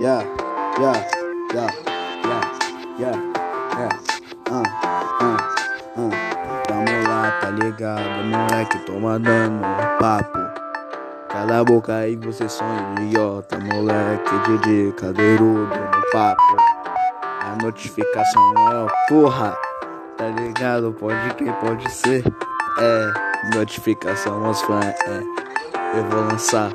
yeah, yeah, yeah, yeah, yeah, yeah, ah, ah, ah. Tamo lá, tá ligado, moleque, toma dando papo. Cala a boca aí, você sonha idiota, moleque de cadeirudo no papo. A notificação é porra, tá ligado? Pode que pode ser, é. Notificação, meus fãs, é. Eu vou lançar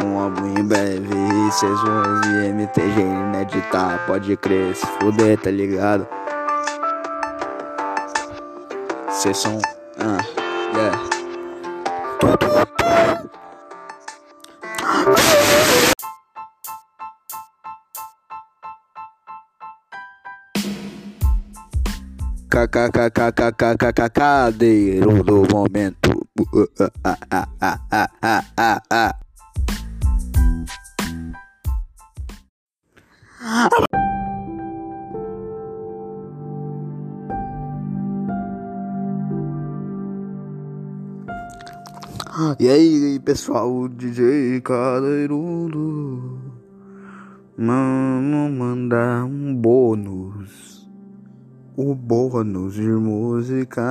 um álbum em breve e vão ouvir MTG ineditar. Pode crer, se fuder, tá ligado? Cês são. Ah, yeah. Cadeiro do momento. E aí, pessoal, DJ Cadeirudo, mano, mandar um bônus, o bônus de música.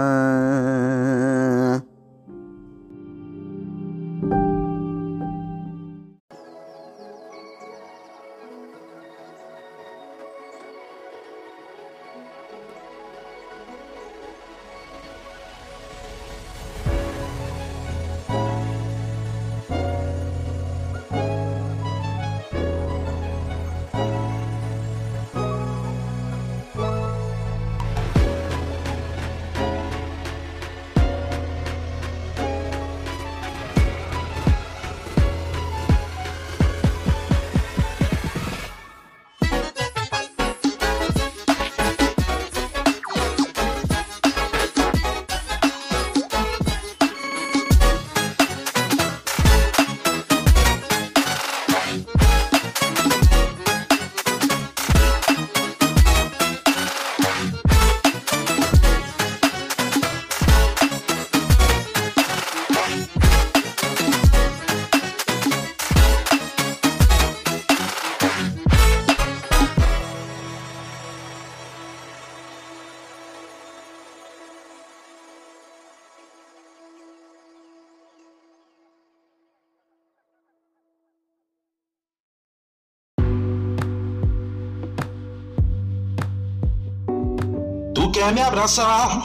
Quer me abraçar,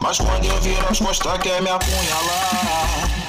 mas quando eu viro as costas quer me apunhalar.